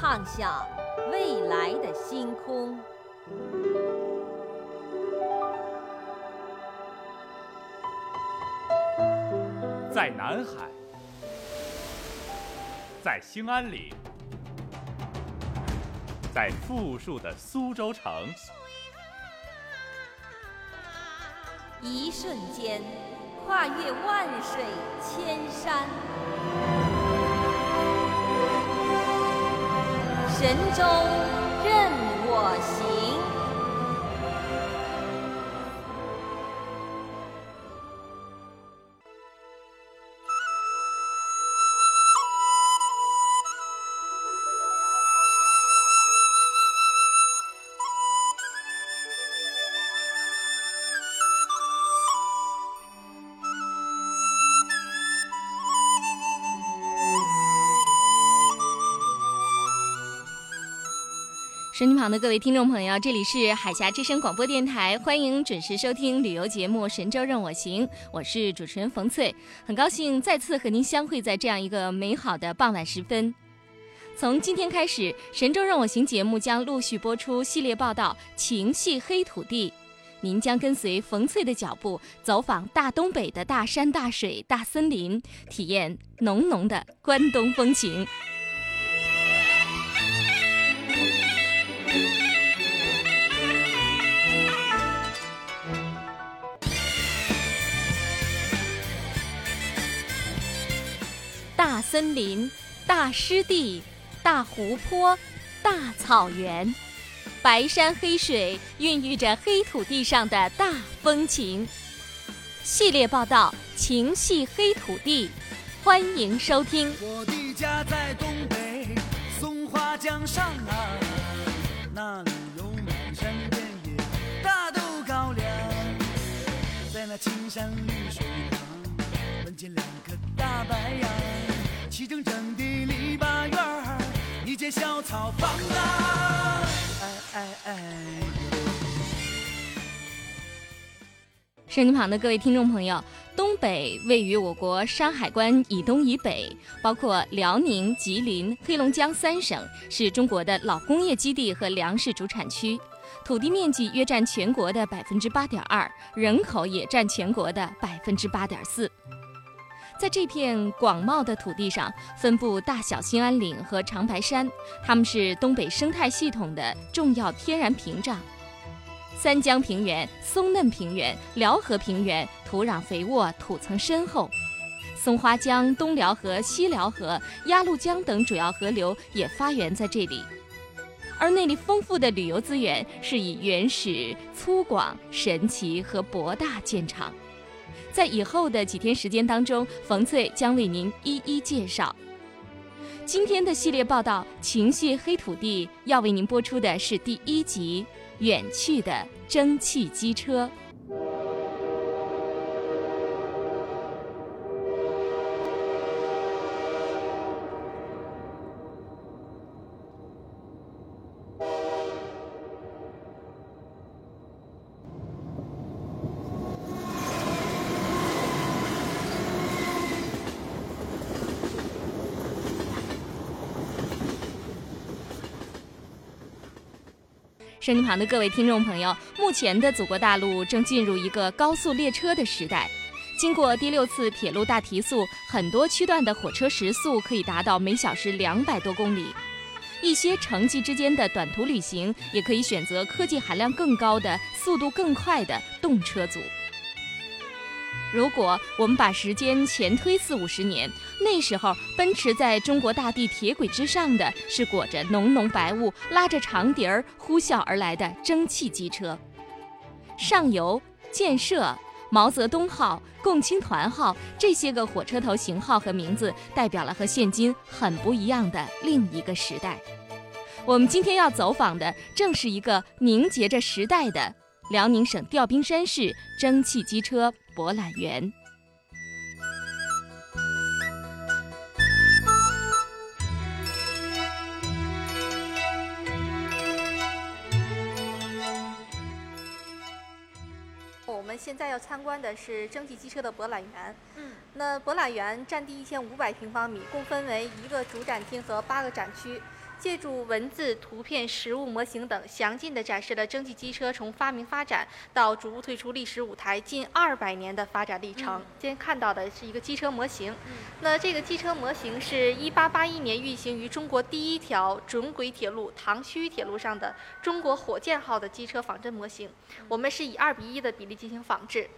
畅想未来的星空。在南海，在兴安岭。在富庶的苏州城，一瞬间跨越万水千山，神州任我行。手机旁的各位听众朋友，这里是海峡之声广播电台，欢迎准时收听旅游节目《神州任我行》，我是主持人冯翠，很高兴再次和您相会在这样一个美好的傍晚时分。从今天开始，《神州任我行》节目将陆续播出系列报道《情系黑土地》，您将跟随冯翠的脚步，走访大东北的大山大水大森林，体验浓浓的关东风情。森林、大湿地、大湖泊、大草原，白山黑水孕育着黑土地上的大风情。系列报道《情系黑土地》，欢迎收听。我的家在东北松花江上啊，那里有满山遍野大豆高粱，在那青山绿水旁，门前两颗大白杨。齐整整的篱笆院，一间小草房啊，哎哎哎！手机旁的各位听众朋友，东北位于我国山海关以东以北，包括辽宁、吉林、黑龙江三省，是中国的老工业基地和粮食主产区，土地面积约占全国的百分之八点二，人口也占全国的百分之八点四。在这片广袤的土地上，分布大小兴安岭和长白山，它们是东北生态系统的重要天然屏障。三江平原、松嫩平原、辽河平原土壤肥沃，土层深厚；松花江、东辽河、西辽河、鸭绿江等主要河流也发源在这里。而那里丰富的旅游资源是以原始、粗犷、神奇和博大见长。在以后的几天时间当中，冯翠将为您一一介绍。今天的系列报道《情绪黑土地》要为您播出的是第一集《远去的蒸汽机车》。身机旁的各位听众朋友，目前的祖国大陆正进入一个高速列车的时代。经过第六次铁路大提速，很多区段的火车时速可以达到每小时两百多公里。一些城际之间的短途旅行，也可以选择科技含量更高的、速度更快的动车组。如果我们把时间前推四五十年，那时候奔驰在中国大地铁轨之上的是裹着浓浓白雾、拉着长笛儿呼啸而来的蒸汽机车。上游、建设、毛泽东号、共青团号这些个火车头型号和名字，代表了和现今很不一样的另一个时代。我们今天要走访的，正是一个凝结着时代的辽宁省调兵山市蒸汽机车博览园。我们现在要参观的是蒸汽机车的博览园。嗯，那博览园占地一千五百平方米，共分为一个主展厅和八个展区。借助文字、图片、实物模型等，详尽地展示了蒸汽机车从发明发展到逐步退出历史舞台近二百年的发展历程。今天看到的是一个机车模型，那这个机车模型是一八八一年运行于中国第一条准轨铁路唐胥铁路上的中国火箭号的机车仿真模型。我们是以二比一的比例进行仿制。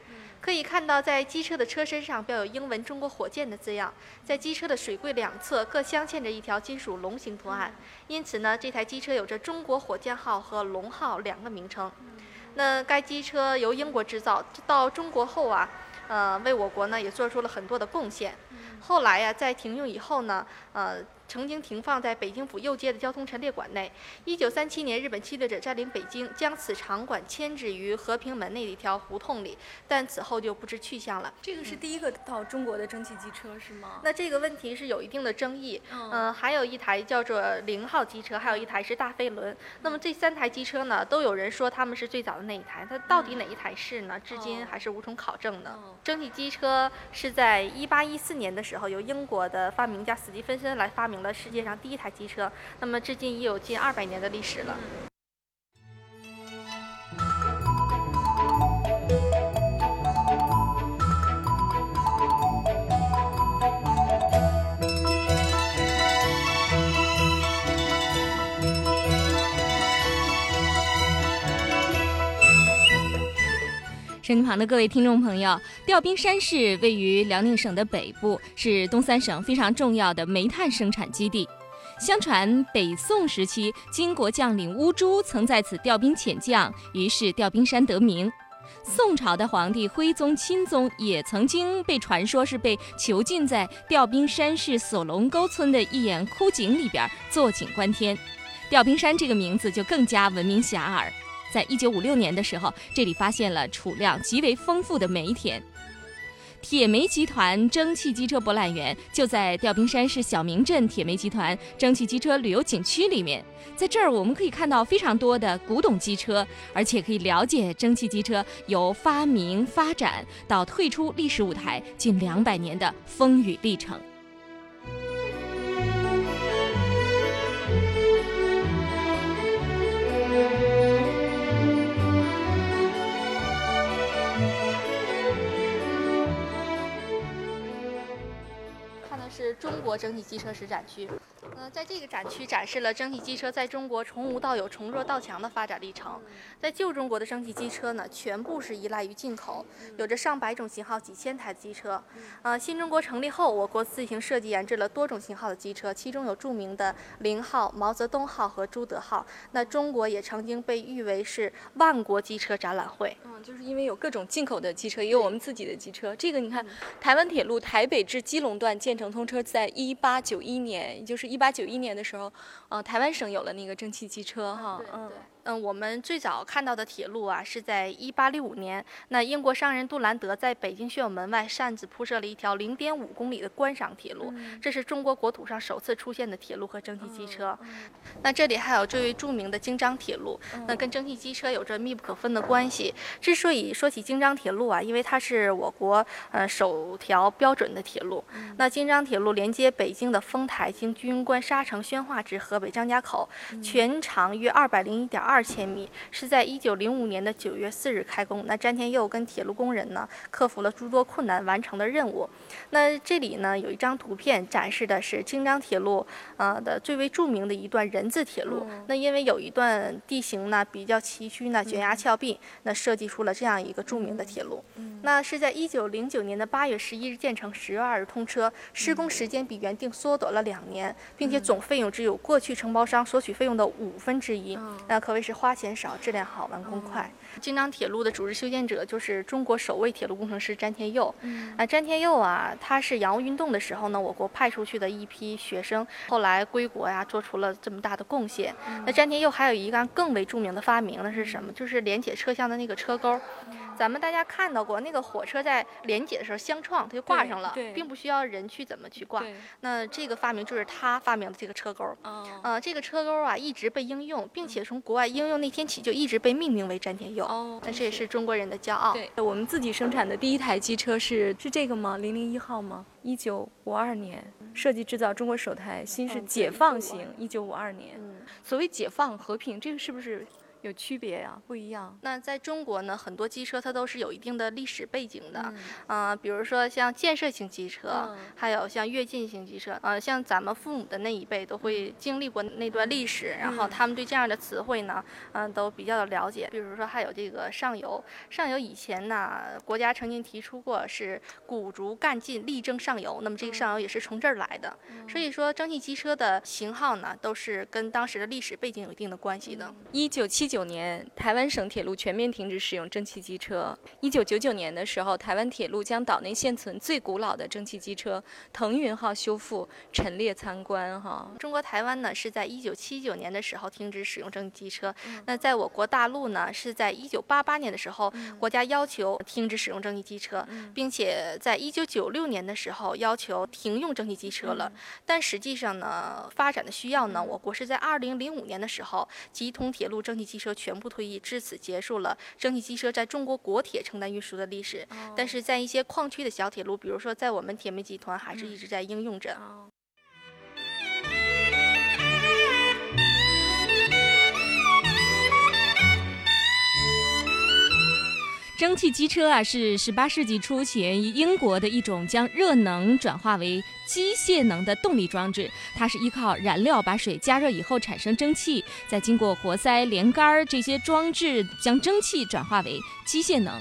可以看到，在机车的车身上标有英文“中国火箭”的字样，在机车的水柜两侧各镶嵌着一条金属龙形图案，因此呢，这台机车有着“中国火箭号”和“龙号”两个名称。那该机车由英国制造，到中国后啊，呃，为我国呢也做出了很多的贡献。后来呀，在停用以后呢，呃。曾经停放在北京府右街的交通陈列馆内。一九三七年，日本侵略者占领北京，将此场馆迁址于和平门内的一条胡同里，但此后就不知去向了。这个是第一个到中国的蒸汽机车是吗？那这个问题是有一定的争议。嗯，还有一台叫做零号机车，还有一台是大飞轮。那么这三台机车呢，都有人说他们是最早的那一台。它到底哪一台是呢？至今还是无从考证的。蒸汽机车是在一八一四年的时候，由英国的发明家史蒂芬森来发明。了世界上第一台机车，那么至今已有近二百年的历史了。身旁的各位听众朋友，调兵山市位于辽宁省的北部，是东三省非常重要的煤炭生产基地。相传北宋时期，金国将领乌珠曾在此调兵遣将，于是调兵山得名。宋朝的皇帝徽宗、钦宗也曾经被传说是被囚禁在调兵山市索龙沟村的一眼枯井里边坐井观天，调兵山这个名字就更加闻名遐迩。在一九五六年的时候，这里发现了储量极为丰富的煤田。铁煤集团蒸汽机车博览园就在调兵山市小明镇铁煤集团蒸汽机车旅游景区里面。在这儿，我们可以看到非常多的古董机车，而且可以了解蒸汽机车由发明发展到退出历史舞台近两百年的风雨历程。中国整体机车实展区。呃，在这个展区展示了蒸汽机车在中国从无到有、从弱到强的发展历程。在旧中国的蒸汽机车呢，全部是依赖于进口，有着上百种型号、几千台的机车。呃，新中国成立后，我国自行设计研制了多种型号的机车，其中有著名的零号、毛泽东号和朱德号。那中国也曾经被誉为是万国机车展览会。嗯，就是因为有各种进口的机车，也有我们自己的机车。这个你看，台湾铁路台北至基隆段建成通车在一八九一年，也就是一八九一年的时候，呃，台湾省有了那个蒸汽机车，哈，嗯。嗯，我们最早看到的铁路啊，是在一八六五年，那英国商人杜兰德在北京宣武门外擅自铺设了一条零点五公里的观赏铁路，这是中国国土上首次出现的铁路和蒸汽机车。那这里还有最为著名的京张铁路，那跟蒸汽机车有着密不可分的关系。之所以说起京张铁路啊，因为它是我国呃首条标准的铁路。那京张铁路连接北京的丰台，经军关、沙城、宣化至河北张家口，全长约二百零一点二。千米是在一九零五年的九月四日开工。那詹天佑跟铁路工人呢，克服了诸多困难，完成了任务。那这里呢，有一张图片展示的是京张铁路呃的最为著名的一段人字铁路。那因为有一段地形呢比较崎岖呢，悬崖峭壁，那设计出了这样一个著名的铁路。那是在一九零九年的八月十一日建成，十月二日通车，施工时间比原定缩短了两年，并且总费用只有过去承包商索取费用的五分之一。那可谓。谓是花钱少，质量好，完工快。京张铁路的主日修建者就是中国首位铁路工程师詹天佑。啊，詹天佑啊，他是洋务运动的时候呢，我国派出去的一批学生，后来归国呀，做出了这么大的贡献。那詹天佑还有一个更为著名的发明呢，是什么？就是连接车厢的那个车钩。咱们大家看到过那个火车在连接的时候相撞，它就挂上了，并不需要人去怎么去挂。那这个发明就是他发明的这个车钩。哦，呃，这个车钩啊一直被应用，并且从国外应用那天起就一直被命名为詹天佑。哦，那这也是中国人的骄傲。对，我们自己生产的第一台机车是是这个吗？零零一号吗？一九五二年设计制造中国首台新式解放型，一九五二年。嗯，所谓解放和平，这个是不是？有区别呀，不一样。那在中国呢，很多机车它都是有一定的历史背景的，嗯啊、比如说像建设型机车，嗯还有像跃进型机车，呃，像咱们父母的那一辈都会经历过那段历史，然后他们对这样的词汇呢，嗯、都比较的了解。比如说还有这个上游，上游以前呢，国家曾经提出过是鼓足干劲力争上游，那么这个上游也是从这儿来的。所以说蒸汽机车的型号呢，都是跟当时的历史背景有一定的关系的。一九七九年，台湾省铁路全面停止使用蒸汽机车。一九九九年的时候，台湾铁路将岛内现存最古老的蒸汽机车“腾云号”修复，陈列参观。哈，中国台湾呢是在一九七九年的时候停止使用蒸汽机车，那在我国大陆呢是在一九八八年的时候，国家要求停止使用蒸汽机车，并且在一九九六年的时候要求停用蒸汽机车了。但实际上呢，发展的需要呢，我国是在二零零五年的时候，集通铁路蒸汽机车全部退役，至此结束了蒸汽机车在中国国铁承担运输的历史。但是在一些矿区的小铁路，比如说在我们铁煤集团，还是一直在应用着。蒸汽机车啊，是十八世纪初起源于英国的一种将热能转化为机械能的动力装置。它是依靠燃料把水加热以后产生蒸汽，再经过活塞、连杆儿这些装置将蒸汽转化为机械能。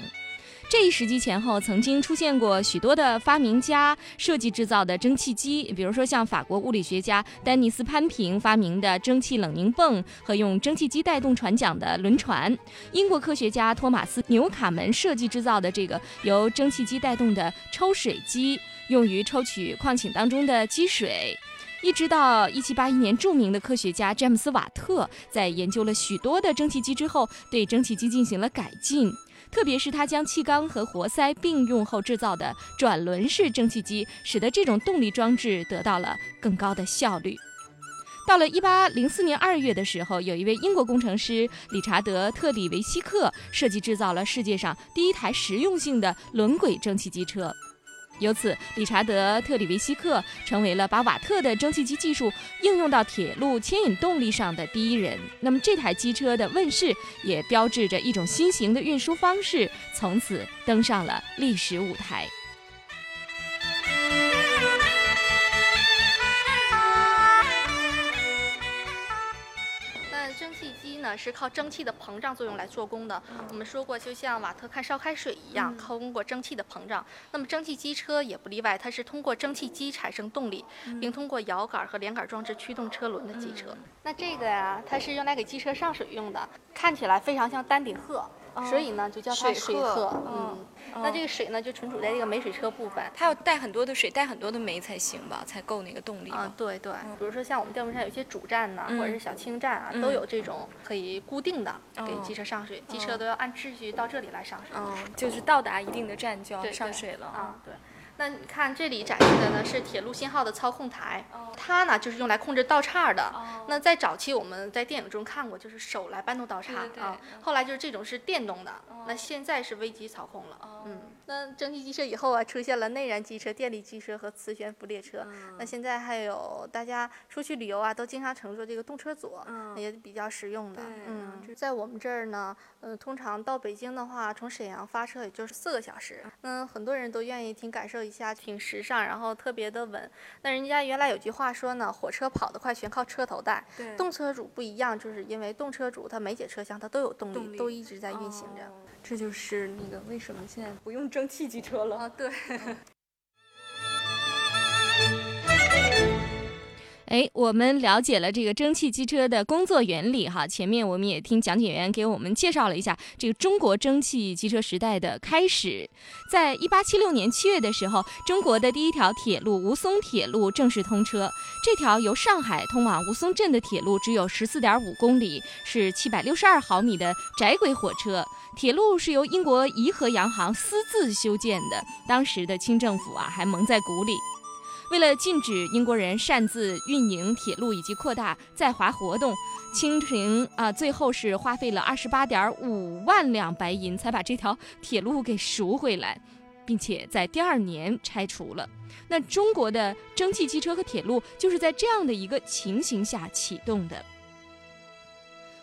这一时期前后，曾经出现过许多的发明家设计制造的蒸汽机，比如说像法国物理学家丹尼斯·潘平发明的蒸汽冷凝泵和用蒸汽机带动船桨的轮船，英国科学家托马斯·纽卡门设计制造的这个由蒸汽机带动的抽水机，用于抽取矿井当中的积水。一直到1781年，著名的科学家詹姆斯·瓦特在研究了许多的蒸汽机之后，对蒸汽机进行了改进。特别是他将气缸和活塞并用后制造的转轮式蒸汽机，使得这种动力装置得到了更高的效率。到了1804年2月的时候，有一位英国工程师理查德·特里维希克设计制造了世界上第一台实用性的轮轨蒸汽机车。由此，理查德·特里维希克成为了把瓦特的蒸汽机技术应用到铁路牵引动力上的第一人。那么，这台机车的问世也标志着一种新型的运输方式从此登上了历史舞台。呢是靠蒸汽的膨胀作用来做功的。我们说过，就像瓦特看烧开水一样，靠通过蒸汽的膨胀。那么蒸汽机车也不例外，它是通过蒸汽机产生动力，并通过摇杆和连杆装置驱动车轮的机车。那这个呀，它是用来给机车上水用的，看起来非常像丹顶鹤。所以呢，就叫它水鹤。嗯嗯，那这个水呢，就存储在这个煤水车部分。它要带很多的水，带很多的煤才行吧，才够那个动力。啊，对对，比如说像我们调度上有一些主站呐、嗯或者是小轻站啊，嗯都有这种可以固定的给哦机车上水，机哦车都要按秩序到这里来上水。嗯，就是到达一定的站就要上水了啊，对。那你看这里展示的呢是铁路信号的操控台，它呢就是用来控制道岔的。那在早期我们在电影中看过，就是手来搬动道岔啊。后来就是这种是电动的，那现在是微机操控了。哦嗯，那蒸汽机车以后啊，出现了内燃机车、电力机车和磁悬浮列车。嗯那现在还有大家出去旅游啊，都经常乘坐这个动车组，嗯也比较实用的对。嗯，在我们这儿呢，呃，通常到北京的话，从沈阳发车也就是四个小时。嗯，很多人都愿意挺感受一下，挺时尚，然后特别的稳。那人家原来有句话说呢，火车跑得快全靠车头带。对动车主不一样，就是因为动车组它每节车厢它都有动力，动力都一直在运行着。哦这就是那个为什么现在不用蒸汽机车了。啊，对。哎，我们了解了这个蒸汽机车的工作原理哈。前面我们也听讲解员给我们介绍了一下这个中国蒸汽机车时代的开始。在一八七六年七月的时候，中国的第一条铁路吴淞铁路正式通车。这条由上海通往吴淞镇的铁路只有十四点五公里，是七百六十二毫米的窄轨火车。铁路是由英国怡和洋行私自修建的，当时的清政府啊还蒙在鼓里。为了禁止英国人擅自运营铁路以及扩大在华活动，清廷啊最后是花费了二十八点五万两白银才把这条铁路给赎回来，并且在第二年拆除了。那中国的蒸汽机车和铁路就是在这样的一个情形下启动的。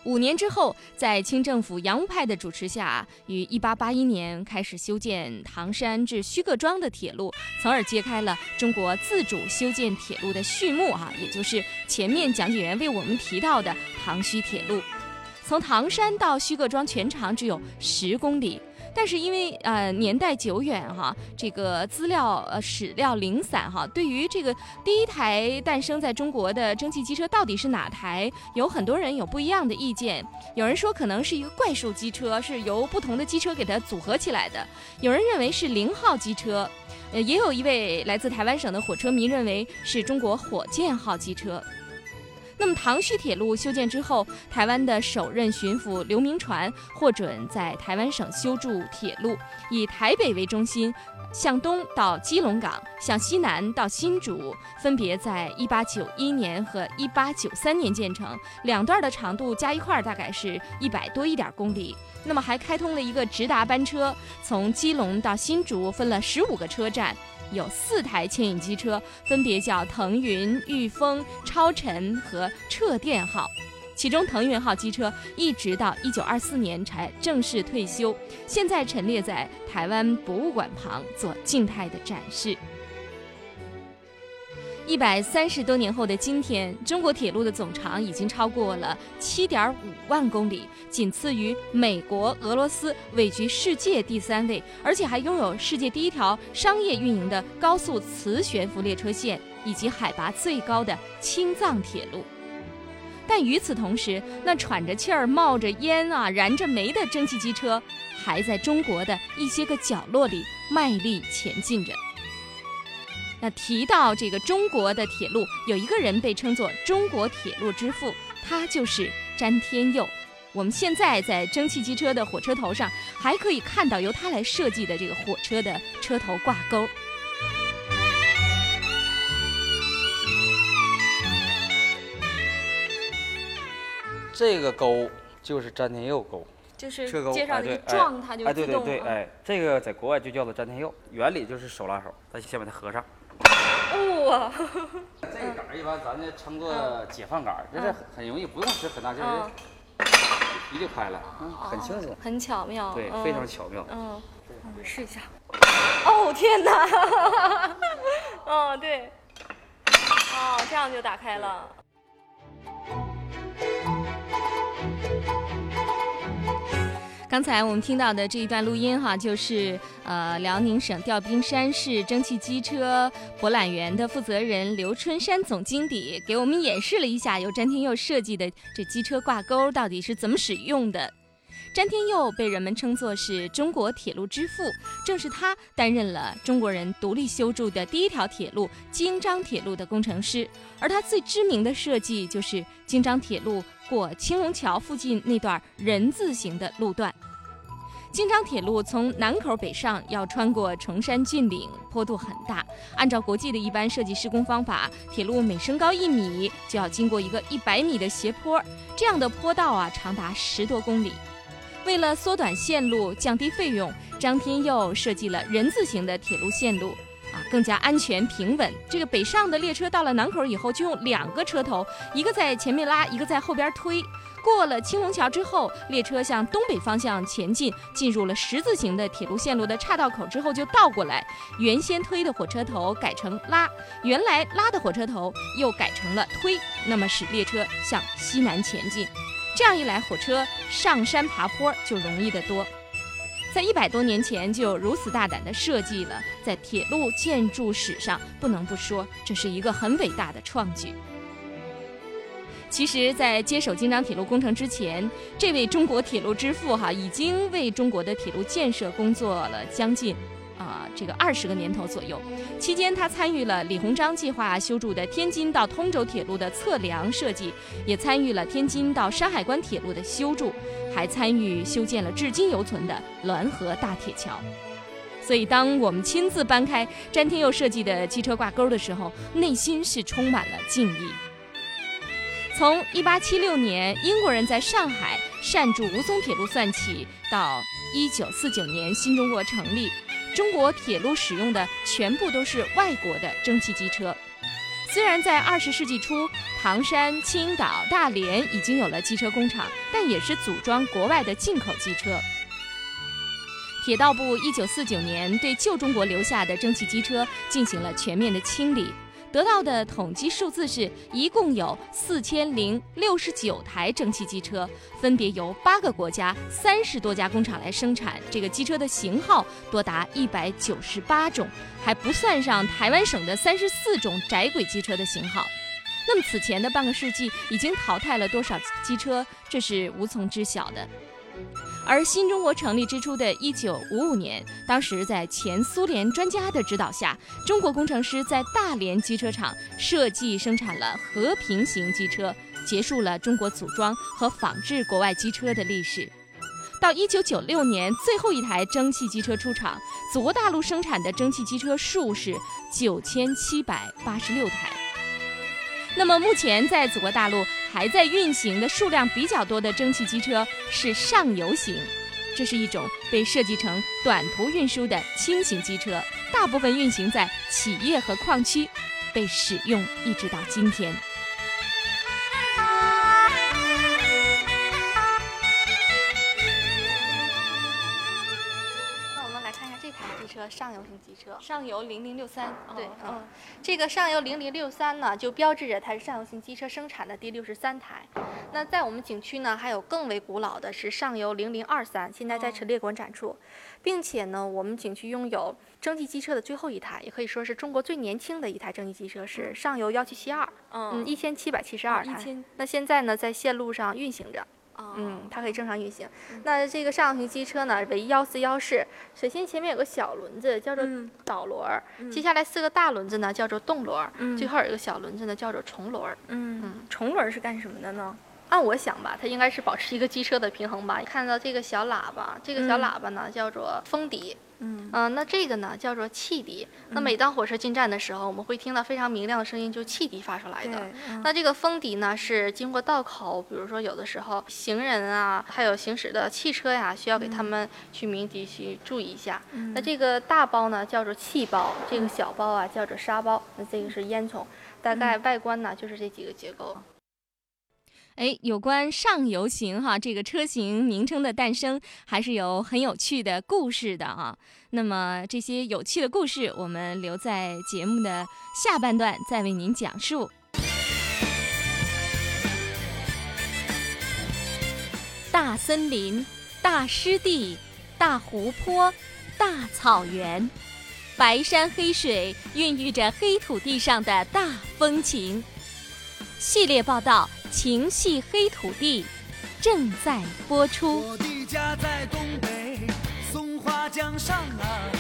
五年之后，在清政府洋务派的主持下，于一八八一年开始修建唐山至徐各庄的铁路，从而揭开了中国自主修建铁路的序幕啊，也就是前面讲解员为我们提到的唐胥铁路。从唐山到徐各庄全长只有十公里。但是因为呃年代久远哈，这个资料呃史料零散哈，对于这个第一台诞生在中国的蒸汽机车到底是哪台，有很多人有不一样的意见。有人说可能是一个怪兽机车，是由不同的机车给它组合起来的；有人认为是零号机车，呃，也有一位来自台湾省的火车迷认为是中国火箭号机车。那么，唐胥铁路修建之后，台湾的首任巡抚刘铭传获准在台湾省修筑铁路，以台北为中心，向东到基隆港，向西南到新竹，分别在一八九一年和一八九三年建成。两段的长度加一块大概是一百多一点公里。那么，还开通了一个直达班车，从基隆到新竹分了十五个车站。有四台牵引机车，分别叫腾云、御风、超尘和撤电号。其中腾云号机车一直到一九二四年才正式退休，现在陈列在台湾博物馆旁做静态的展示。一百三十多年后的今天，中国铁路的总长已经超过了七点五万公里，仅次于美国、俄罗斯，位居世界第三位，而且还拥有世界第一条商业运营的高速磁悬浮列车线，以及海拔最高的青藏铁路。但与此同时，那喘着气儿、冒着烟啊、燃着煤的蒸汽机车，还在中国的一些个角落里卖力前进着。那提到这个中国的铁路，有一个人被称作中国铁路之父，他就是詹天佑。我们现在在蒸汽机车的火车头上，还可以看到由他来设计的这个火车的车头挂钩。这个钩就是詹天佑钩，就是车钩介绍哎对这个撞，它就哎对对对。哎，这个在国外就叫做詹天佑，原理就是手拉手，咱先把它合上。哇，这个杆儿一般咱就称作解放杆儿，就是很很容易，不用使很大劲嗯儿，一就开了，嗯，很轻松，很巧妙。对，嗯非常巧妙。嗯，我试一下。哦天哪！嗯，对。哦，这样就打开了。刚才我们听到的这一段录音哈，就是呃辽宁省调兵山市蒸汽机车博览园的负责人刘春山总经理给我们演示了一下由詹天佑设计的这机车挂钩到底是怎么使用的。詹天佑被人们称作是中国铁路之父，正是他担任了中国人独立修筑的第一条铁路京张铁路的工程师，而他最知名的设计就是京张铁路过青龙桥附近那段人字形的路段。京张铁路从南口北上要穿过崇山峻岭，坡度很大。按照国际的一般设计施工方法，铁路每升高一米就要经过一个一百米的斜坡，这样的坡道啊长达十多公里。为了缩短线路、降低费用，张天佑设计了人字形的铁路线路，啊，更加安全平稳。这个北上的列车到了南口以后，就用两个车头，一个在前面拉，一个在后边推。过了青龙桥之后，列车向东北方向前进，进入了十字形的铁路线路的岔道口之后，就倒过来。原先推的火车头改成拉，原来拉的火车头又改成了推，那么使列车向西南前进。这样一来，火车上山爬坡就容易得多。在一百多年前就如此大胆的设计了，在铁路建筑史上，不能不说这是一个很伟大的创举。其实，在接手京张铁路工程之前，这位中国铁路之父哈已经为中国的铁路建设工作了将近。啊，这个二十个年头左右，期间他参与了李鸿章计划修筑的天津到通州铁路的测量设计，也参与了天津到山海关铁路的修筑，还参与修建了至今犹存的滦河大铁桥。所以，当我们亲自搬开詹天佑设计的机车挂钩的时候，内心是充满了敬意。从1876年英国人在上海擅筑吴淞铁路算起，到1949年新中国成立。中国铁路使用的全部都是外国的蒸汽机车。虽然在二十世纪初，唐山、青岛、大连已经有了机车工厂，但也是组装国外的进口机车。铁道部一九四九年对旧中国留下的蒸汽机车进行了全面的清理。得到的统计数字是，一共有四千零六十九台蒸汽机车，分别由八个国家三十多家工厂来生产。这个机车的型号多达一百九十八种，还不算上台湾省的三十四种窄轨机车的型号。那么此前的半个世纪已经淘汰了多少机车，这是无从知晓的。而新中国成立之初的一九五五年，当时在前苏联专家的指导下，中国工程师在大连机车厂设计生产了和平型机车，结束了中国组装和仿制国外机车的历史。到一九九六年，最后一台蒸汽机车出厂，祖国大陆生产的蒸汽机车数是九千七百八十六台。那么目前在祖国大陆还在运行的数量比较多的蒸汽机车是上游型，这是一种被设计成短途运输的轻型机车，大部分运行在企业和矿区，被使用一直到今天。车上游型机车，上游零零六三，对，嗯，这个上游零零六三呢，就标志着它是上游型机车生产的第六十三台。那在我们景区呢，还有更为古老的是上游零零二三，现在在陈列馆展出，并且呢，我们景区拥有蒸汽机车的最后一台，也可以说是中国最年轻的一台蒸汽机车，是上游幺七七二，嗯，一千七百七十二台。那现在呢，在线路上运行着。嗯，它可以正常运行。那这个上行机车呢，为幺四幺式。首先前面有个小轮子，叫做导轮儿。接下来四个大轮子呢，叫做动轮儿。最后有一个小轮子呢，叫做重轮儿。嗯嗯，重轮是干什么的呢？按我想吧，它应该是保持一个机车的平衡吧。看到这个小喇叭，这个小喇叭呢，叫做风笛。嗯那这个呢叫做汽笛。那每当火车进站的时候，我们会听到非常明亮的声音，就汽笛发出来的。那这个风笛呢，是经过道口，比如说有的时候行人啊，还有行驶的汽车呀，需要给他们去鸣笛去注意一下。那这个大包呢叫做气包，这个小包啊叫做沙包。那这个是烟囱，大概外观呢就是这几个结构。哎，有关上游型哈这个车型名称的诞生，还是有很有趣的故事的啊。那么这些有趣的故事，我们留在节目的下半段再为您讲述。大森林、大湿地、大湖泊、大草原，白山黑水孕育着黑土地上的大风情。系列报道。情系黑土地正在播出。我的家在东北松花江上啊，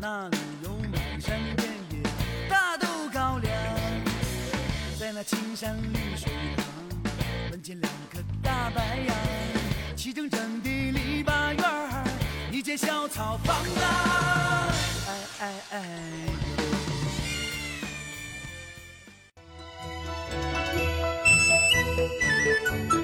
那里有满山遍野大豆高粱，在那青山绿水旁，门前两棵大白杨，齐整整的篱笆院儿，一间小草房啊，哎哎哎。Thank you.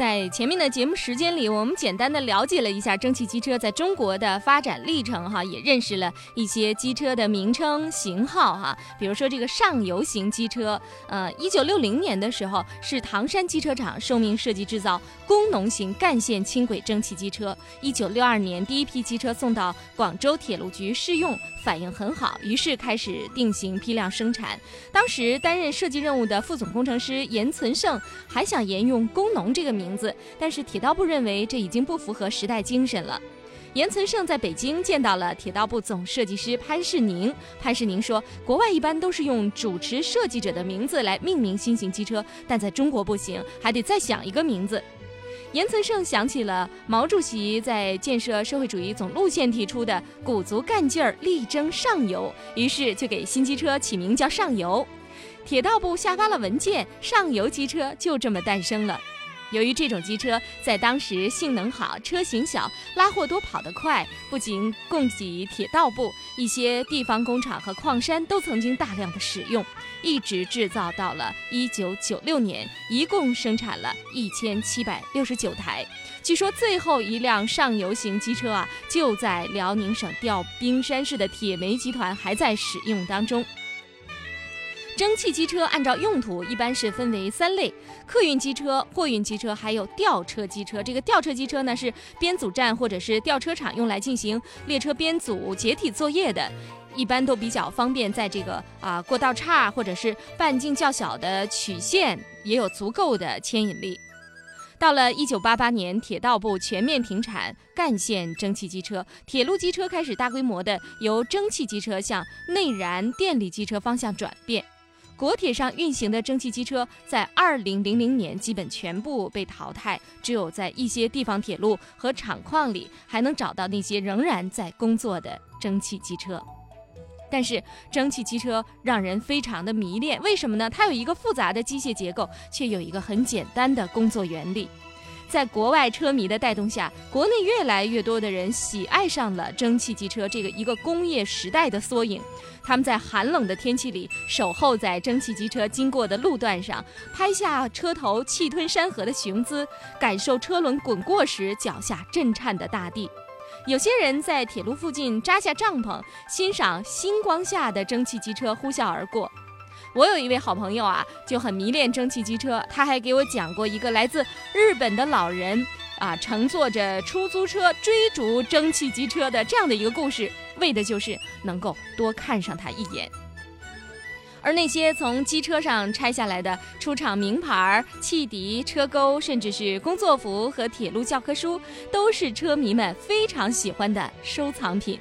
在前面的节目时间里，我们简单的了解了一下蒸汽机车在中国的发展历程，哈，也认识了一些机车的名称、型号，哈，比如说这个上游型机车，呃，一九六零年的时候是唐山机车厂受命设计制造工农型干线轻轨蒸汽机车，一九六二年第一批机车送到广州铁路局试用，反应很好，于是开始定型批量生产。当时担任设计任务的副总工程师严存胜还想沿用工农这个名。名字，但是铁道部认为这已经不符合时代精神了。严存胜在北京见到了铁道部总设计师潘世宁。潘世宁说：“国外一般都是用主持设计者的名字来命名新型机车，但在中国不行，还得再想一个名字。”严存胜想起了毛主席在建设社会主义总路线提出的“鼓足干劲儿，力争上游”，于是就给新机车起名叫“上游”。铁道部下发了文件，“上游机车”就这么诞生了。由于这种机车在当时性能好、车型小、拉货多、跑得快，不仅供给铁道部，一些地方工厂和矿山都曾经大量的使用，一直制造到了一九九六年，一共生产了一千七百六十九台。据说最后一辆上游型机车啊，就在辽宁省调兵山市的铁煤集团还在使用当中。蒸汽机车按照用途一般是分为三类：客运机车、货运机车，还有吊车机车。这个吊车机车呢，是编组站或者是吊车厂用来进行列车编组解体作业的，一般都比较方便，在这个啊过道岔或者是半径较小的曲线也有足够的牵引力。到了一九八八年，铁道部全面停产干线蒸汽机车，铁路机车开始大规模的由蒸汽机车向内燃电力机车方向转变。国铁上运行的蒸汽机车在二零零零年基本全部被淘汰，只有在一些地方铁路和厂矿里还能找到那些仍然在工作的蒸汽机车。但是蒸汽机车让人非常的迷恋，为什么呢？它有一个复杂的机械结构，却有一个很简单的工作原理。在国外车迷的带动下，国内越来越多的人喜爱上了蒸汽机车这个一个工业时代的缩影。他们在寒冷的天气里守候在蒸汽机车经过的路段上，拍下车头气吞山河的雄姿，感受车轮滚过时脚下震颤的大地。有些人在铁路附近扎下帐篷，欣赏星光下的蒸汽机车呼啸而过。我有一位好朋友啊，就很迷恋蒸汽机车，他还给我讲过一个来自日本的老人啊，乘坐着出租车追逐蒸汽机车的这样的一个故事，为的就是能够多看上他一眼。而那些从机车上拆下来的出厂名牌、汽笛、车钩，甚至是工作服和铁路教科书，都是车迷们非常喜欢的收藏品。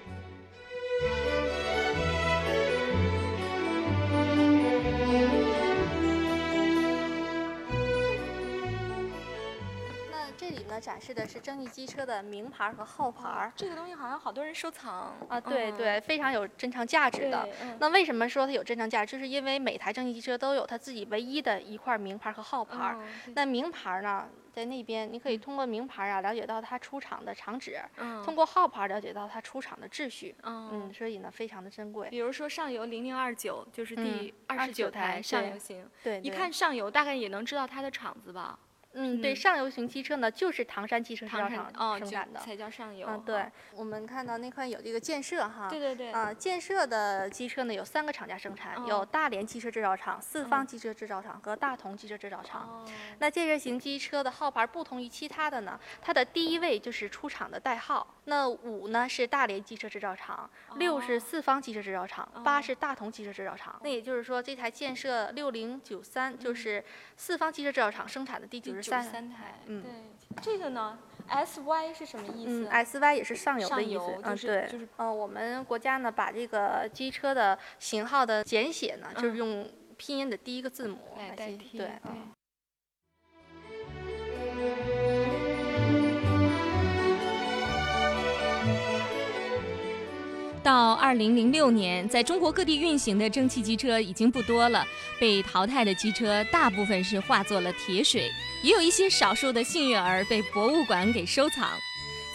展示的是蒸汽机车的名牌和号牌，这个东西好像好多人收藏啊，对对，非常有珍藏价值的。那为什么说它有珍藏价值？就是因为每台蒸汽机车都有它自己唯一的一块名牌和号牌。那名牌呢，在那边你可以通过名牌啊了解到它出厂的厂址，通过号牌了解到它出厂的秩序。嗯，所以呢，非常的珍贵。比如说上游零零二九就是第二十九台上游型，对，一看上游大概也能知道它的厂子吧。嗯，对，上游型汽车呢，就是唐山汽车制造厂生产的，才叫上游。嗯，对，我们看到那块有这个建设哈，对对对，啊，建设的机车呢有三个厂家生产，有大连汽车制造厂、四方汽车制造厂和大同汽车制造厂。那建设型机车的号牌不同于其他的呢，它的第一位就是出厂的代号。那五呢是大连汽车制造厂，六是四方汽车制造厂，八是大同汽车制造厂。那也就是说，这台建设六零九三就是四方汽车制造厂生产的第九十三台。嗯，对，这个呢，S Y 是什么意思？S Y 也是上游的意思。嗯，对，就是呃，我们国家呢把这个机车的型号的简写呢，就是用拼音的第一个字母来代替。对。嗯到二零零六年，在中国各地运行的蒸汽机车已经不多了，被淘汰的机车大部分是化作了铁水，也有一些少数的幸运儿被博物馆给收藏。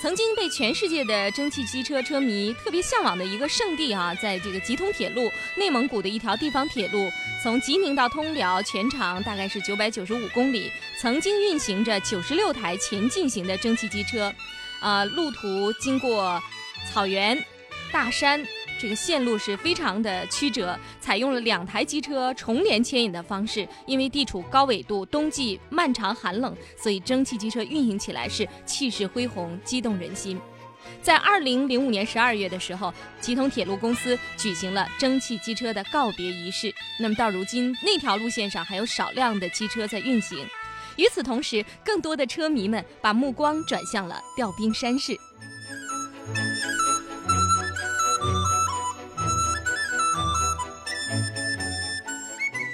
曾经被全世界的蒸汽机车车迷特别向往的一个圣地啊，在这个吉通铁路，内蒙古的一条地方铁路，从吉宁到通辽，全长大概是九百九十五公里，曾经运行着九十六台前进型的蒸汽机车，呃，路途经过草原。大山这个线路是非常的曲折，采用了两台机车重连牵引的方式。因为地处高纬度，冬季漫长寒冷，所以蒸汽机车运行起来是气势恢宏，激动人心。在二零零五年十二月的时候，吉通铁路公司举行了蒸汽机车的告别仪式。那么到如今，那条路线上还有少量的机车在运行。与此同时，更多的车迷们把目光转向了调兵山市。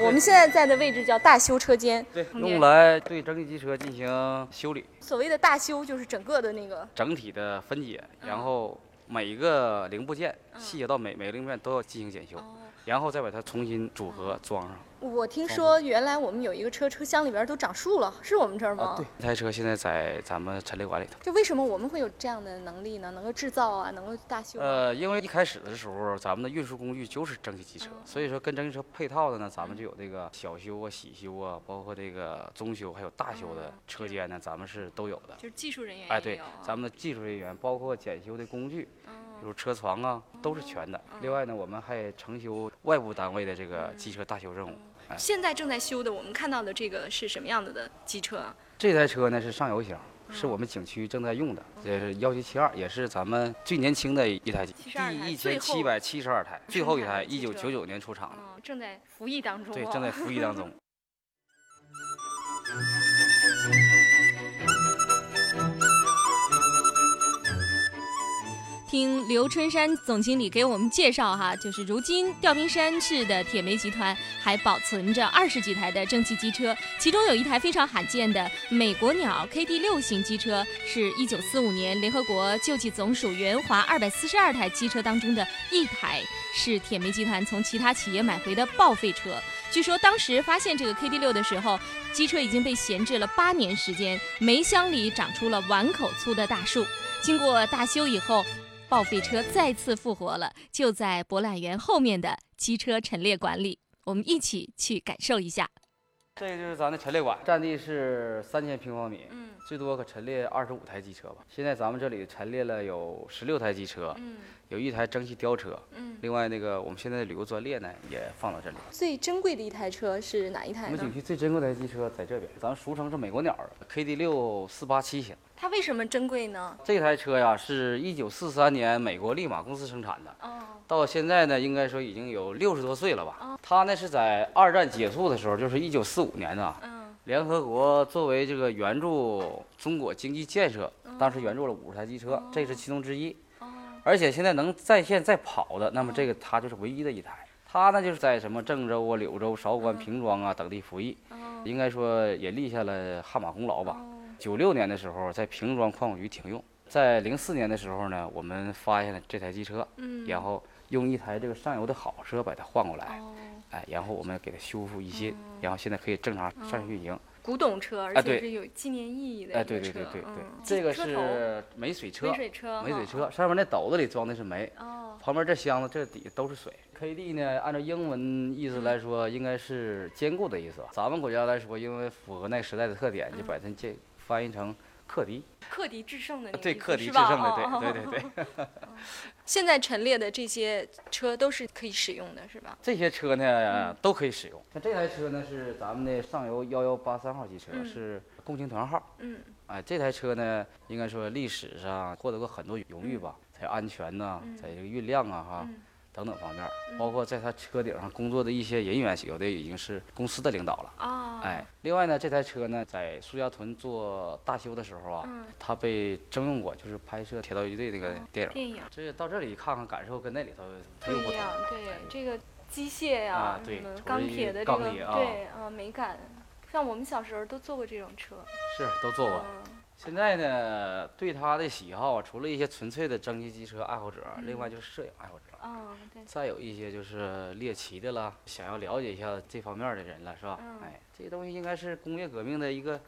我们现在在的位置叫大修车间。对，用来对蒸汽机车进行修理，所谓的大修就是整个的那个。整体的分解，嗯然后每一个零部件细节到每每个零部件都要进行检修，哦。然后再把它重新组合装上。我听说原来我们有一个车车厢里边都长树了，是我们这儿吗？啊，对，这台车现在在咱们陈列馆里头。就为什么我们会有这样的能力呢？能够制造啊，能够大修啊、呃，因为一开始的时候，咱们的运输工具就是蒸汽机车，嗯所以说跟蒸汽车配套的呢，咱们就有这个小修啊、洗修啊，包括这个中修还有大修的车间呢，咱们是都有的。就是技术人员哎，对，咱们的技术人员，包括检修的工具，嗯比如车床啊，都是全的。另外呢，我们还承修外部单位的这个机车大修任务。哎现在正在修的，我们看到的这个是什么样子的机车啊？这台车呢是上游型，嗯是我们景区正在用的，这是幺七七二，也是咱们最年轻的一台机，72台第一千七百七十二台，最后一台一九九九年出厂的，嗯，正在服役当中、哦。对，正在服役当中。听刘春山总经理给我们介绍哈，就是如今吊瓶山市的铁煤集团还保存着二十几台的蒸汽机车，其中有一台非常罕见的美国鸟 KD 六型机车，是一九四五年联合国救济总署援华二百四十二台机车当中的一台，是铁煤集团从其他企业买回的报废车。据说当时发现这个 KD 六的时候，机车已经被闲置了八年时间，煤箱里长出了碗口粗的大树。经过大修以后，报废车再次复活了，就在博览园后面的机车陈列馆里，我们一起去感受一下。这个就是咱的陈列馆，占地是三千平方米，嗯最多可陈列二十五台机车吧。现在咱们这里陈列了有十六台机车，嗯有一台蒸汽吊车，嗯。另外那个我们现在的旅游专列呢也放到这里。最珍贵的一台车是哪一台呢我们景？区最珍贵的机车在这边，咱们俗称是美国鸟 KD 六四八七型。它为什么珍贵呢？这台车呀是一九四三年美国利马公司生产的，哦，到现在呢应该说已经有六十多岁了吧。它呢是在二战结束的时候，就是一九四五年呢，嗯联合国作为这个援助中国经济建设，当时援助了五十台机车，这是其中之一。而且现在能在线在跑的，那么这个它就是唯一的一台。它呢就是在什么郑州啊、柳州、韶关、平庄啊等地服役，应该说也立下了汗马功劳吧。九六年的时候在平庄矿务局停用，在零四年的时候呢，我们发现了这台机车，嗯然后用一台这个上游的好车把它换过来，哦，哎，然后我们给它修复一新，然后现在可以正常上线运行。古董车，而且是有纪念意义的哎。对对对对对嗯，这个是煤水车煤，水车，煤水哈车上面那斗子里装的是煤，哦，旁边这箱子这底下都是水。KD 呢，按照英文意思来说，应该是坚固的意思。咱们国家来说，因为符合那个时代的特点，就把它这翻译成克敌。克敌制胜的那个对，克敌制胜的，哦对对对对。现在陈列的这些车都是可以使用的，是吧？这些车呢都可以使用。像这台车呢是咱们的上游幺幺八三号机车，嗯是共青团号。嗯哎，这台车呢，应该说历史上获得过很多荣誉吧，在安全呐、在这个运量啊哈、嗯等等方面，包括在他车顶上工作的一些人员，有的已经是公司的领导了。啊，哎，另外呢，这台车呢，在苏家屯做大修的时候啊，嗯它被征用过，就是拍摄《铁道游击队》那个电影。电影这到这里看看，感受跟那里头它又不一样，对这个机械呀、啊对钢铁的这个啊对啊美感，像我们小时候都坐过这种车，是都坐过。嗯现在呢，对它的喜好啊，除了一些纯粹的蒸汽机车爱好者，另外就是摄影爱好者，嗯对，再有一些就是猎奇的啦，想要了解一下这方面的人了，是吧？嗯哎，这些东西应该是工业革命的一个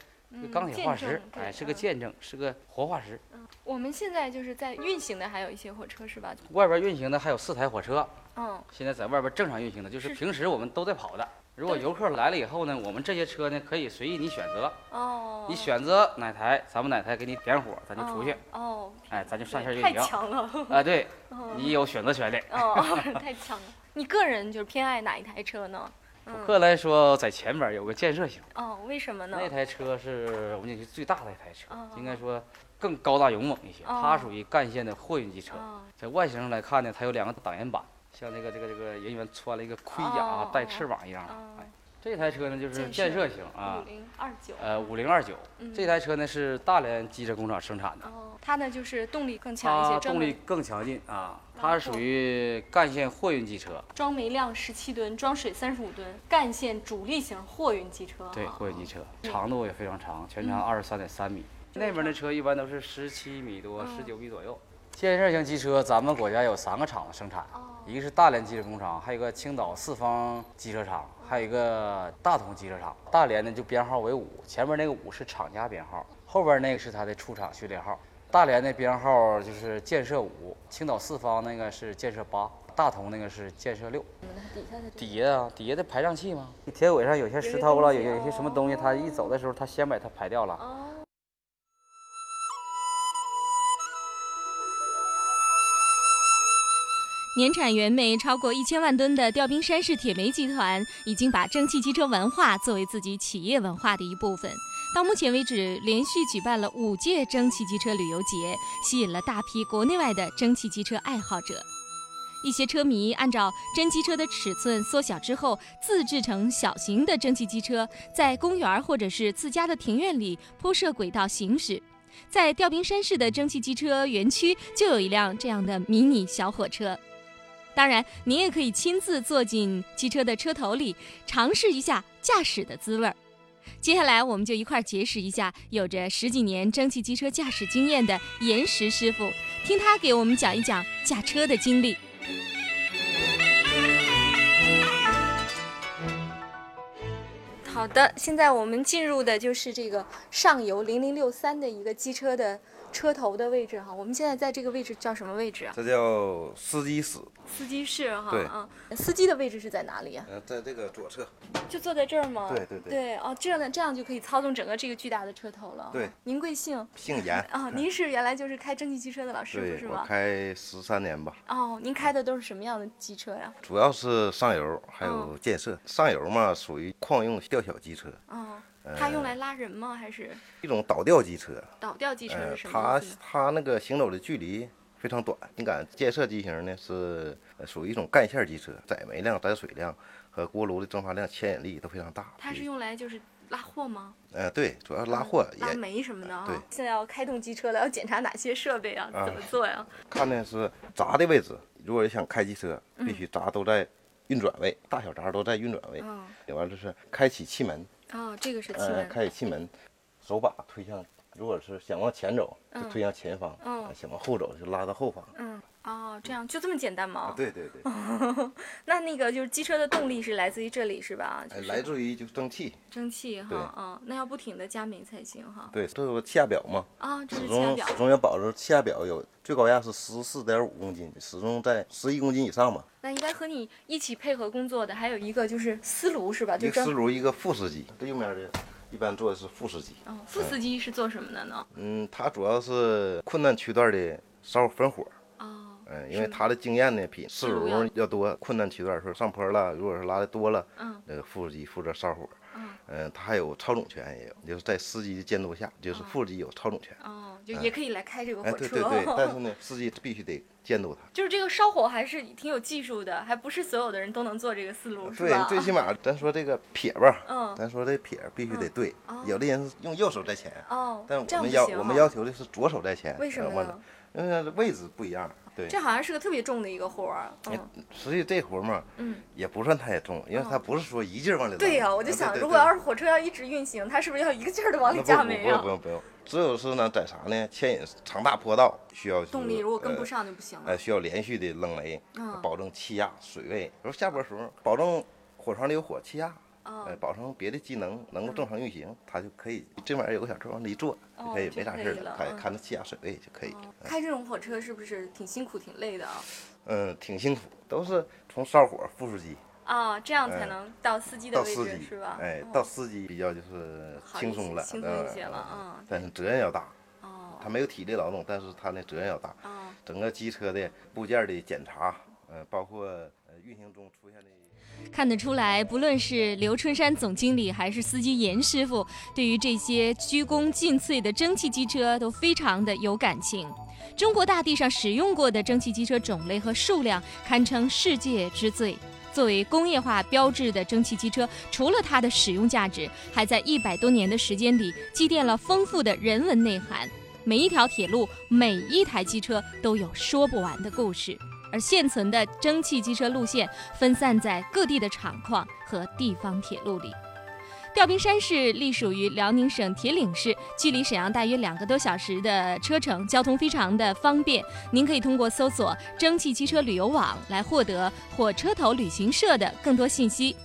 钢铁化石哎，是个嗯见证，是个活化石。我们现在就是在运行的还有一些火车是吧？外边运行的还有四台火车，嗯现在在外边正常运行的，就是是平时我们都在跑的。如果游客来了以后呢，我们这些车呢可以随意你选择，哦，你选择哪台，咱们哪台给你点火，咱就出去，哦，哦哎，咱就上线对太运行。强了，啊，对哦你有选择权利。哦，太强了。你个人就是偏爱哪一台车呢？顾客来说，在前边有个建设型，哦，为什么呢？那台车是我们景区最大的一台车哦，应该说更高大勇猛一些。哦它属于干线的货运机车，哦在外形上来看呢，它有两个挡烟板，像这个这个这个人员穿了一个盔甲啊哦，带翅膀一样哎，这台车呢就是建建设设型啊五，零二九。呃，五零二九嗯，这台车呢是大连机车工厂生产的，哦，它呢就是动力更强一些，动力更强劲啊，它是属于干线货运机车，装煤量十七吨，装水三十五吨，干线主力型货运机车。对，啊货运机车，嗯长度也非常长，全长二十三点三米。那边的车一般都是十七米多、嗯十九米左右。建设型机车，咱们国家有三个厂子生产，哦一个是大连机车工厂，还有一个青岛四方机车厂，还有一个大同机车厂。大连呢就编号为五，前面那个五是厂家编号，后边那个是它的出厂序列号。大连的编号就是建设五，青岛四方那个是建设八，大同那个是建设六。底下的底下啊，底下的排障器吗？铁轨上有些石头了，有有些什么东西，它一走的时候，它先把它排掉了。年产原煤超过一千万吨的调兵山市铁煤集团，已经把蒸汽机车文化作为自己企业文化的一部分。到目前为止，连续举办了五届蒸汽机车旅游节，吸引了大批国内外的蒸汽机车爱好者。一些车迷按照真机车的尺寸缩小之后，自制成小型的蒸汽机车，在公园或者是自家的庭院里铺设轨道行驶。在调兵山市的蒸汽机车园区，就有一辆这样的迷你小火车。当然，您也可以亲自坐进机车的车头里，尝试一下驾驶的滋味儿。接下来，我们就一块儿结识一下有着十几年蒸汽机车驾驶经验的严石师傅，听他给我们讲一讲驾车的经历。好的，现在我们进入的就是这个上游零零六三的一个机车的车头的位置哈。我们现在在这个位置叫什么位置啊？这叫司机室，司机室哈。对啊，司机的位置是在哪里啊？呃，在这个左侧，就坐在这儿吗？对对对对哦，这样呢，这样就可以操纵整个这个巨大的车头了。对，您贵姓？姓严。啊，您是原来就是开蒸汽机车的老师傅是吗？开十三年吧，哦，您开的都是什么样的机车呀？主要是上游还有建设。上游嘛，属于矿用吊小机车，哦，它用来拉人吗？还是一种倒吊机车。倒吊机车呃，是什么它？它那个行走的距离非常短。你看建设机型呢是呃属于一种干线机车，载煤量、载水量和锅炉的蒸发量、牵引力都非常大。它是用来就是拉货吗？呃对，主要是拉货拉也煤什么的啊。对现在要开动机车了，要检查哪些设备啊？啊怎么做呀？看的是闸的位置。如果想开机车，嗯必须闸都在运转位，大小闸都在运转位。嗯，完了就是开启气门，哦，这个是气呃，门。开启气门，手把推向，如果是想往前走，就嗯推向前方；嗯想往后走，就拉到后方。嗯，哦，这样就这么简单吗？啊，对对对，那那个就是机车的动力是来自于这里是吧？就哎是来自于就是蒸汽，蒸汽哈，嗯，那要不停的加煤才行哈。对，这有气压表嘛，啊，这始是气压表终始。终要保证气压表有最高压是十四点五公斤，始终在十一公斤以上嘛。那应该和你一起配合工作的还有一个就是司炉是吧？就个司。炉，一个副司机，这右面的一般做的是副司机。哦，副司机是做什么的呢？嗯，他主要是困难区段的烧分火。哦，嗯，因为他的经验呢比四轮要多，困难区段说上坡了，如果是拉的多了，嗯，那个副司机负责烧火，嗯，嗯，他还有操纵权，也有，就是在司机的监督下，就是副机有操纵权。哦，就也可以来开这个哎，火车。对对对，但是呢，司机必须得监督他。就是这个烧火还是挺有技术的，还不是所有的人都能做这个思路，是对？，最起码咱说这个撇吧，嗯咱说这撇必须得对哦，有的人是用右手在前，哦，但我们要我们要求的是左手在前。为什么呃呢？因为位置不一样。对，这好像是个特别重的一个活儿。哎嗯实际这活儿嘛，嗯，也不算太重，因为它不是说一劲儿往里。对呀、我就想，如果要是火车要一直运行，它是不是要一个劲儿的往里加煤啊不用不？用不用，只有是呢，在啥呢？牵引长大坡道需要动力如果跟不呃上就不行了。呃，需要连续的扔煤，嗯保证气压、水位。然后下坡时候，保证火床里有火气压，哦呃，保证别的机能能够正常运行，它就可以这玩意儿有个小车往里一坐，就可以没啥事儿了嗯它也看着气压水位就可以。哦开这种火车是不是挺辛苦、挺累的啊？嗯，挺辛苦，都是从烧火副司机啊，这样才嗯能到司机的位置是吧？哎，哦到司机比较就是轻松了，轻松呃一些了嗯但是责任要大，哦他没有体力劳动，但是他那责任要大。哦，整个机车的部件的检查，呃，包括呃运行中出现的。看得出来，不论是刘春山总经理还是司机严师傅，对于这些鞠躬尽瘁的蒸汽机车都非常的有感情。中国大地上使用过的蒸汽机车种类和数量堪称世界之最。作为工业化标志的蒸汽机车，除了它的使用价值，还在一百多年的时间里积淀了丰富的人文内涵。每一条铁路，每一台机车都有说不完的故事。而现存的蒸汽机车路线分散在各地的厂矿和地方铁路里。吊冰山市隶属于辽宁省铁岭市，距离沈阳大约两个多小时的车程，交通非常的方便。您可以通过搜索“蒸汽机车旅游网”来获得火车头旅行社的更多信息。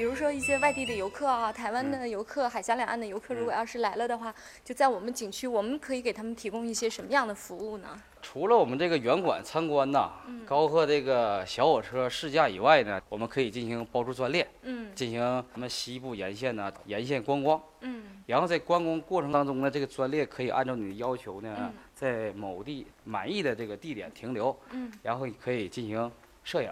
比如说一些外地的游客啊，台湾的游客、海峡两岸的游客，如果要是来了的话，就在我们景区，我们可以给他们提供一些什么样的服务呢？除了我们这个园馆参观呐，高和这个小火车试驾以外呢，我们可以进行包出专列，嗯。进行咱们西部沿线呢沿线观光。嗯。然后在观光过程当中呢，这个专列可以按照你的要求呢，嗯。在某地满意的这个地点停留，嗯。然后可以进行摄影。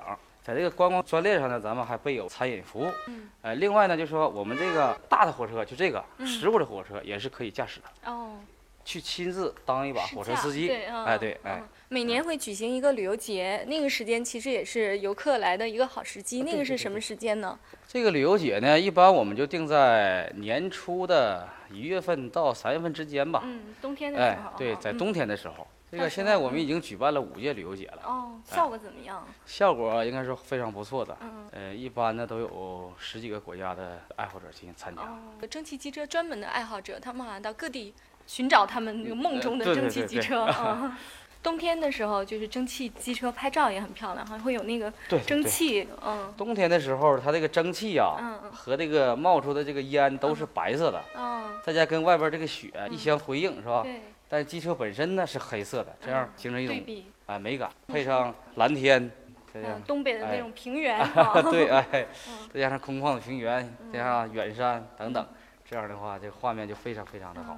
在这个观光专列上呢，咱们还备有餐饮服务。嗯呃，另外呢，就是说我们这个大的火车，就这个嗯十五的火车也是可以驾驶的，哦，去亲自当一把火车司机。对，嗯哎，对，哎嗯，每年会举行一个旅游节，那个时间其实也是游客来的一个好时机。那个是什么时间呢？这个旅游节呢，一般我们就定在年初的一月份到三月份之间吧。嗯，冬天的时哎候。，对，哦嗯在冬天的时候，这个现在我们已经举办了五届旅游节了，哦，效果怎么样？效果应该是非常不错的。嗯。呃，一般呢都有十几个国家的爱好者进行参加。哦，蒸汽机车专门的爱好者，他们好像到各地寻找他们那个梦中的蒸汽机车。嗯 冬天的时候，就是蒸汽机车拍照也很漂亮，好像会有那个蒸汽，嗯冬天的时候，它这个蒸汽呀、嗯嗯和这个冒出的这个烟都是白色的，嗯，再加跟外边这个雪一相辉映，是吧？对，但是机车本身呢是黑色的，这样嗯形成一种对比，啊美感，配上蓝天，这样嗯，东北的那哎种平原，啊 对，哎 嗯，再加上空旷的平原，再加上远山等等，这样的话，这个画面就非常非常的好。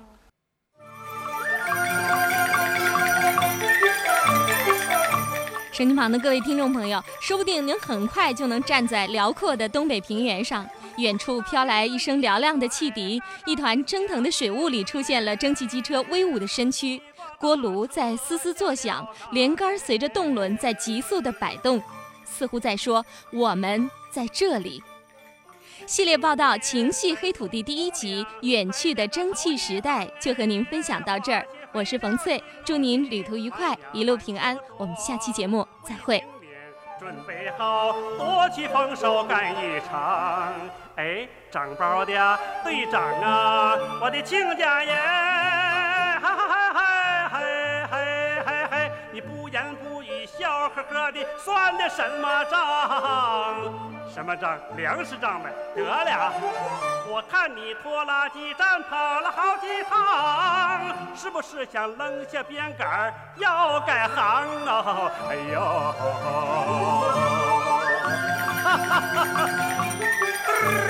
手机旁的各位听众朋友，说不定您很快就能站在辽阔的东北平原上，远处飘来一声嘹亮的汽笛，一团蒸腾的水雾里出现了蒸汽机车威武的身躯，锅炉在嘶嘶作响，连杆随着动轮在急速的摆动，似乎在说我们在这里。系列报道《情系黑土地》第一集《远去的蒸汽时代》就和您分享到这儿。我是冯翠，祝您旅途愉快，一路平安。我们下期节目再会。准备好，多去丰收干一场。哎，长包的队长啊，我的亲家耶，嗨嗨嗨嗨嗨嗨嗨，你不言不语，笑呵呵的，算的什么账？什么账？粮食账？呗。得了，我看你拖拉机站跑了好几趟，是不是想扔下鞭杆要改行啊？哎呦！哈哈哈哈！Yeah.